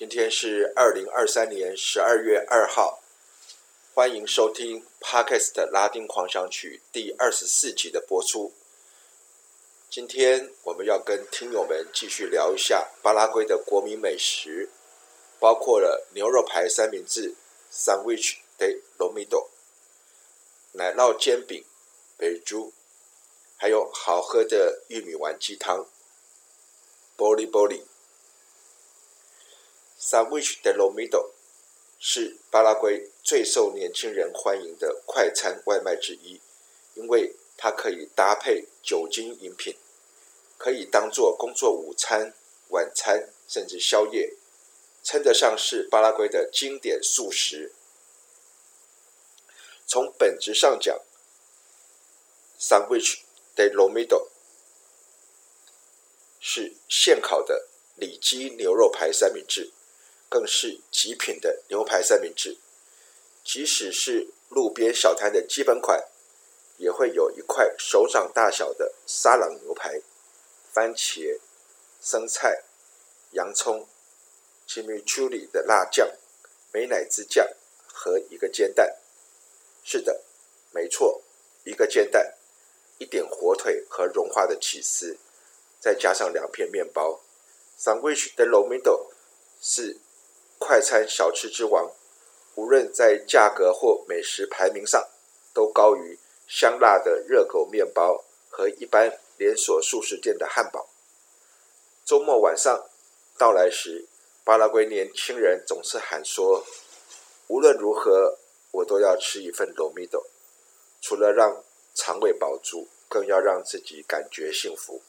今天是二零二三年十二月二号，欢迎收听 Podcast 拉丁狂想曲第二十四集的播出。今天我们要跟听友们继续聊一下巴拉圭的国民美食，包括了牛肉排三明治 （Sandwich de l o m i d o、奶酪煎饼 b e j u 还有好喝的玉米丸鸡汤 （Boli Boli）。Sandwich de Lomito 是巴拉圭最受年轻人欢迎的快餐外卖之一，因为它可以搭配酒精饮品，可以当做工作午餐、晚餐，甚至宵夜，称得上是巴拉圭的经典素食。从本质上讲，Sandwich de Lomito 是现烤的里脊牛肉排三明治，更是极品的牛排三明治。即使是路边小摊的基本款。也会有一块手掌大小的沙朗牛排、番茄、生菜、洋葱、c h i m i c h u l i 的辣酱、美乃滋酱和一个煎蛋。是的，没错，一个煎蛋，一点火腿和融化的起司，再加上两片面包。Sandwich de Lomito 是快餐小吃之王，无论在价格或美食排名上，都高于。香辣的热狗面包和一般连锁素食店的汉堡。周末晚上到来时，巴拉圭年轻人总是喊说：“无论如何，我都要吃一份 Lomito，除了让肠胃饱足，更要让自己感觉幸福。”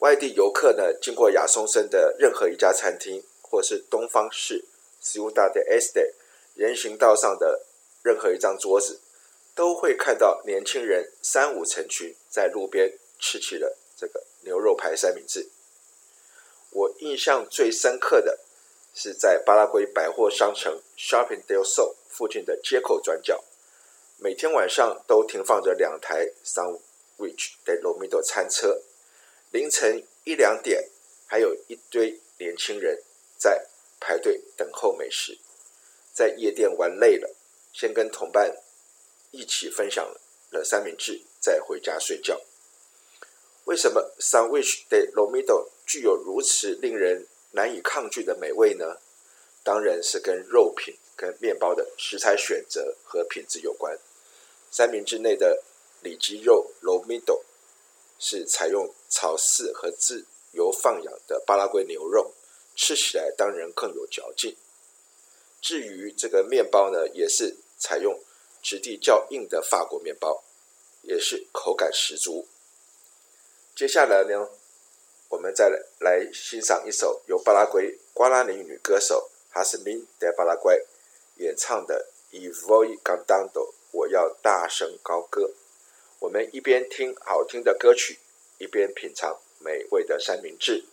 外地游客呢，经过亚松森的任何一家餐厅，或是东方市 Ciudad del Este 人行道上的任何一张桌子。都会看到年轻人三五成群在路边吃起了这个牛肉排三明治。我印象最深刻的是在巴拉圭百货商城 Shopping del Sol 附近的街口转角，每天晚上都停放着两台 Sandwich de Lomito 餐车。凌晨一两点，还有一堆年轻人在排队等候美食。在夜店玩累了，先跟同伴。一起分享了三明治，再回家睡觉。为什么 Sandwich de Lomito 具有如此令人难以抗拒的美味呢？当然是跟肉品、跟面包的食材选择和品质有关。三明治内的里脊肉 Lomito 是采用草饲和自由放养的巴拉圭牛肉，吃起来当然更有嚼劲。至于这个面包呢，也是采用。质地较硬的法国面包，也是口感十足。接下来呢，我们再来来欣赏一首由巴拉圭瓜拉尼女歌手 Jasmine de Paraguay 演唱的《E Voy Cantando》，我要大声高歌。我们一边听好听的歌曲，一边品尝美味的三明治。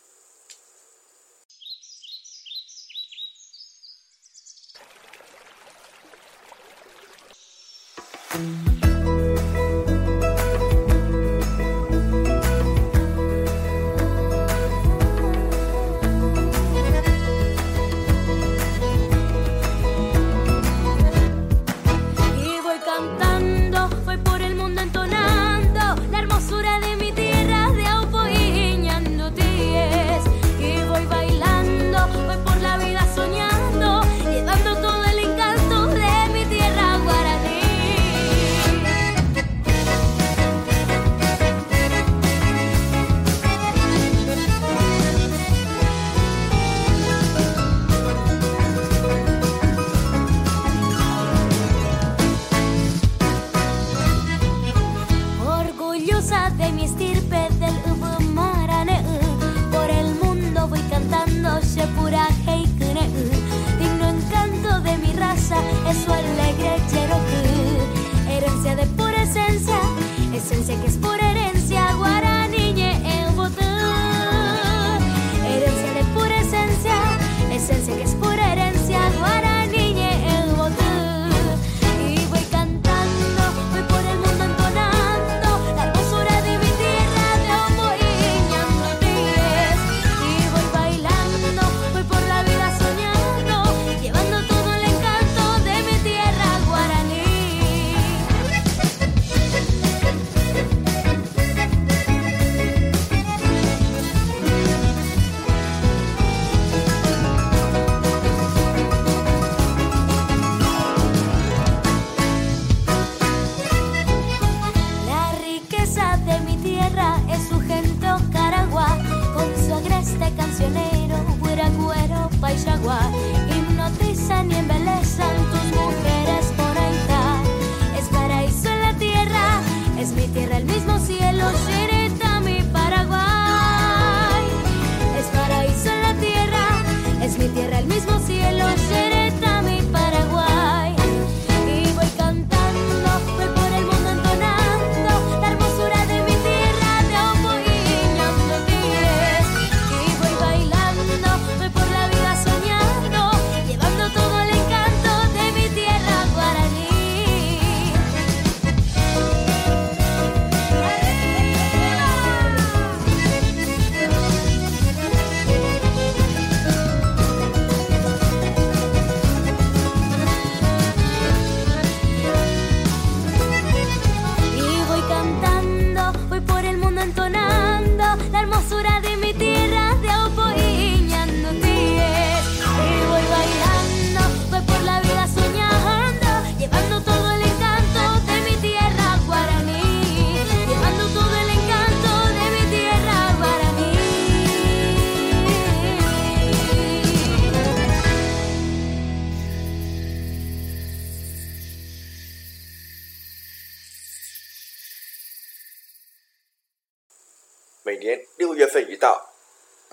Bye.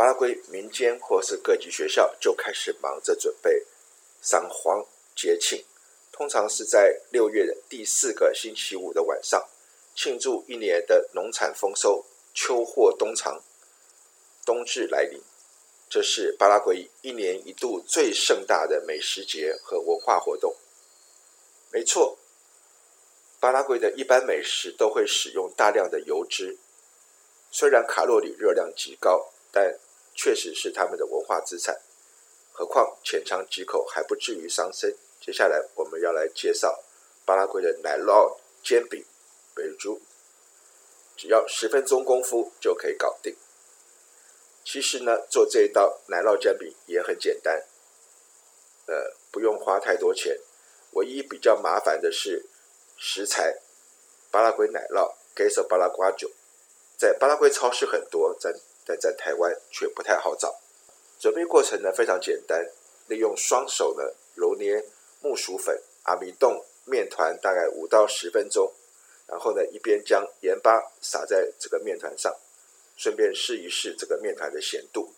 巴拉圭民间或是各级学校就开始忙着准备赏黄节庆，通常是在六月的第四个星期五的晚上，庆祝一年的农产丰收、秋货冬藏、冬至来临。这是巴拉圭一年一度最盛大的美食节和文化活动。没错，巴拉圭的一般美食都会使用大量的油脂。虽然卡路里热量极高，但确实是他们的文化资产。何况浅尝几口还不至于伤身。接下来我们要来介绍巴拉圭的奶酪煎饼北猪只要十分钟功夫就可以搞定。其实呢，做这一道奶酪煎饼也很简单，呃，不用花太多钱。唯一比较麻烦的是食材，巴拉圭奶酪，queso paraguayo 在巴拉圭超市很多，在但在台湾却不太好找。准备过程呢非常简单，利用双手呢揉捏木薯粉、阿米冻面团大概五到十分钟，然后呢一边将盐巴撒在这个面团上，顺便试一试这个面团的咸度，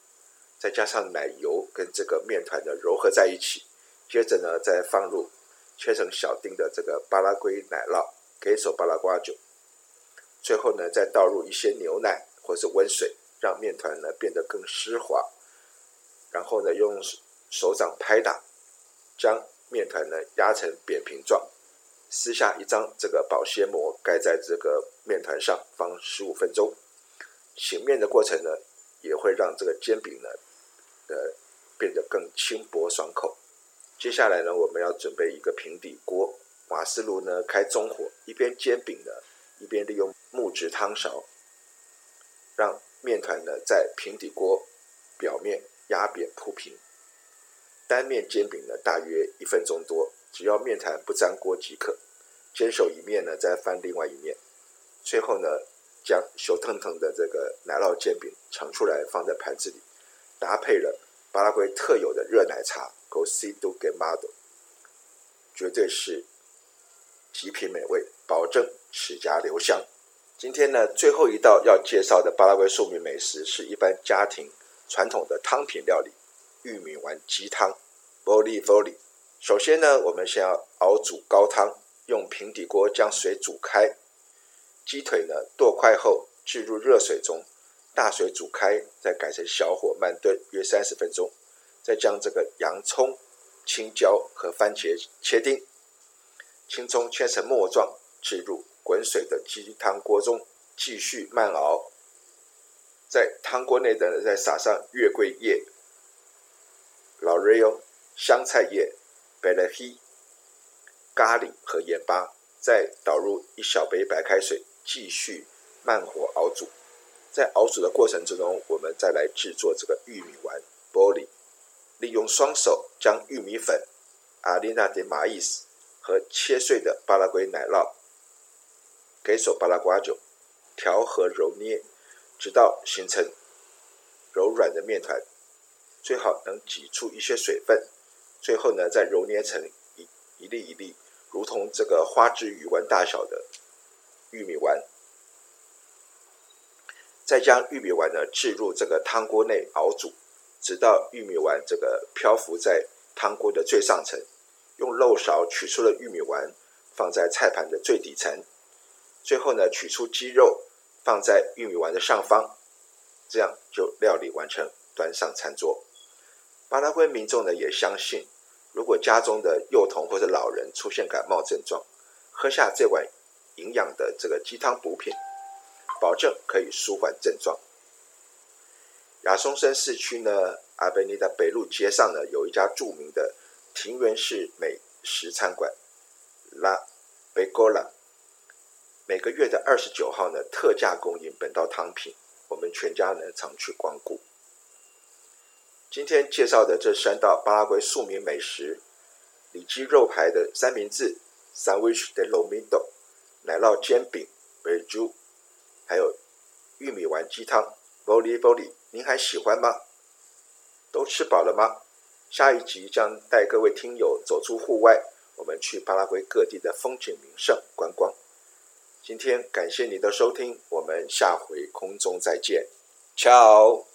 再加上奶油跟这个面团的揉合在一起，接着呢再放入切成小丁的这个巴拉圭奶酪，queso paraguayo 最后呢，再倒入一些牛奶或是温水，让面团呢变得更湿滑。然后呢，用手掌拍打，将面团呢压成扁平状，撕下一张这个保鲜膜盖在这个面团上，放十五分钟。醒面的过程呢，也会让这个煎饼呢，呃，变得更轻薄爽口。接下来呢，我们要准备一个平底锅，瓦斯炉呢开中火，一边煎饼呢，一边利用木质汤勺，让面团呢在平底锅表面压扁铺平。单面煎饼呢大约一分钟多，只要面团不粘锅即可。煎熟一面呢，再翻另外一面。最后呢，将熟腾腾的这个奶酪煎饼盛出来，放在盘子里，搭配了巴拉圭特有的热奶茶 Cocido Queimado，绝对是极品美味，保证。齿颊留香。今天呢，最后一道要介绍的巴拉圭庶民美食，是一般家庭传统的汤品料理——玉米丸鸡汤 （Boli Boli）。首先呢，我们先要熬煮高汤，用平底锅将水煮开。鸡腿呢剁块后，置入热水中，大水煮开，再改成小火慢炖约三十分钟。再将这个洋葱、青椒和番茄切丁，青葱切成末状，置入滚水的鸡汤锅中，继续慢熬。在汤锅内的再撒上月桂叶、老瑞欧、香菜叶、贝乐希、咖喱和盐巴，再倒入一小杯白开水。继续慢火熬煮，在熬煮的过程之中，我们再来制作这个玉米丸玻璃。利用双手将玉米粉、阿里纳迪马伊斯和切碎的巴拉圭奶酪给手巴拉瓜酒调和揉捏，直到形成柔软的面团，最好能挤出一些水分。最后呢，再揉捏成一一粒一粒，如同这个花枝鱼丸大小的。玉米丸，再将玉米丸呢置入这个汤锅内熬煮，直到玉米丸这个漂浮在汤锅的最上层。用漏勺取出了玉米丸，放在菜盘的最底层。最后呢，取出鸡肉放在玉米丸的上方，这样就料理完成，端上餐桌。巴拉圭民众呢也相信，如果家中的幼童或者老人出现感冒症状，喝下这碗。营养的这个鸡汤补品，保证可以舒缓症状。亚松森市区呢，阿贝尼达北路街上呢，有一家著名的庭园式美食餐馆拉贝戈拉，每个月的二十九号呢，特价供应本道汤品，我们全家呢常去光顾。今天介绍的这三道巴拉圭庶民美食：里脊肉排的三明治 （Sandwich de l o m i d o。奶酪煎饼、b e j u，还有玉米丸鸡汤、玻璃玻璃，您还喜欢吗？都吃饱了吗？下一集将带各位听友走出户外，我们去巴拉圭各地的风景名胜观光。今天感谢你的收听，我们下回空中再见巧。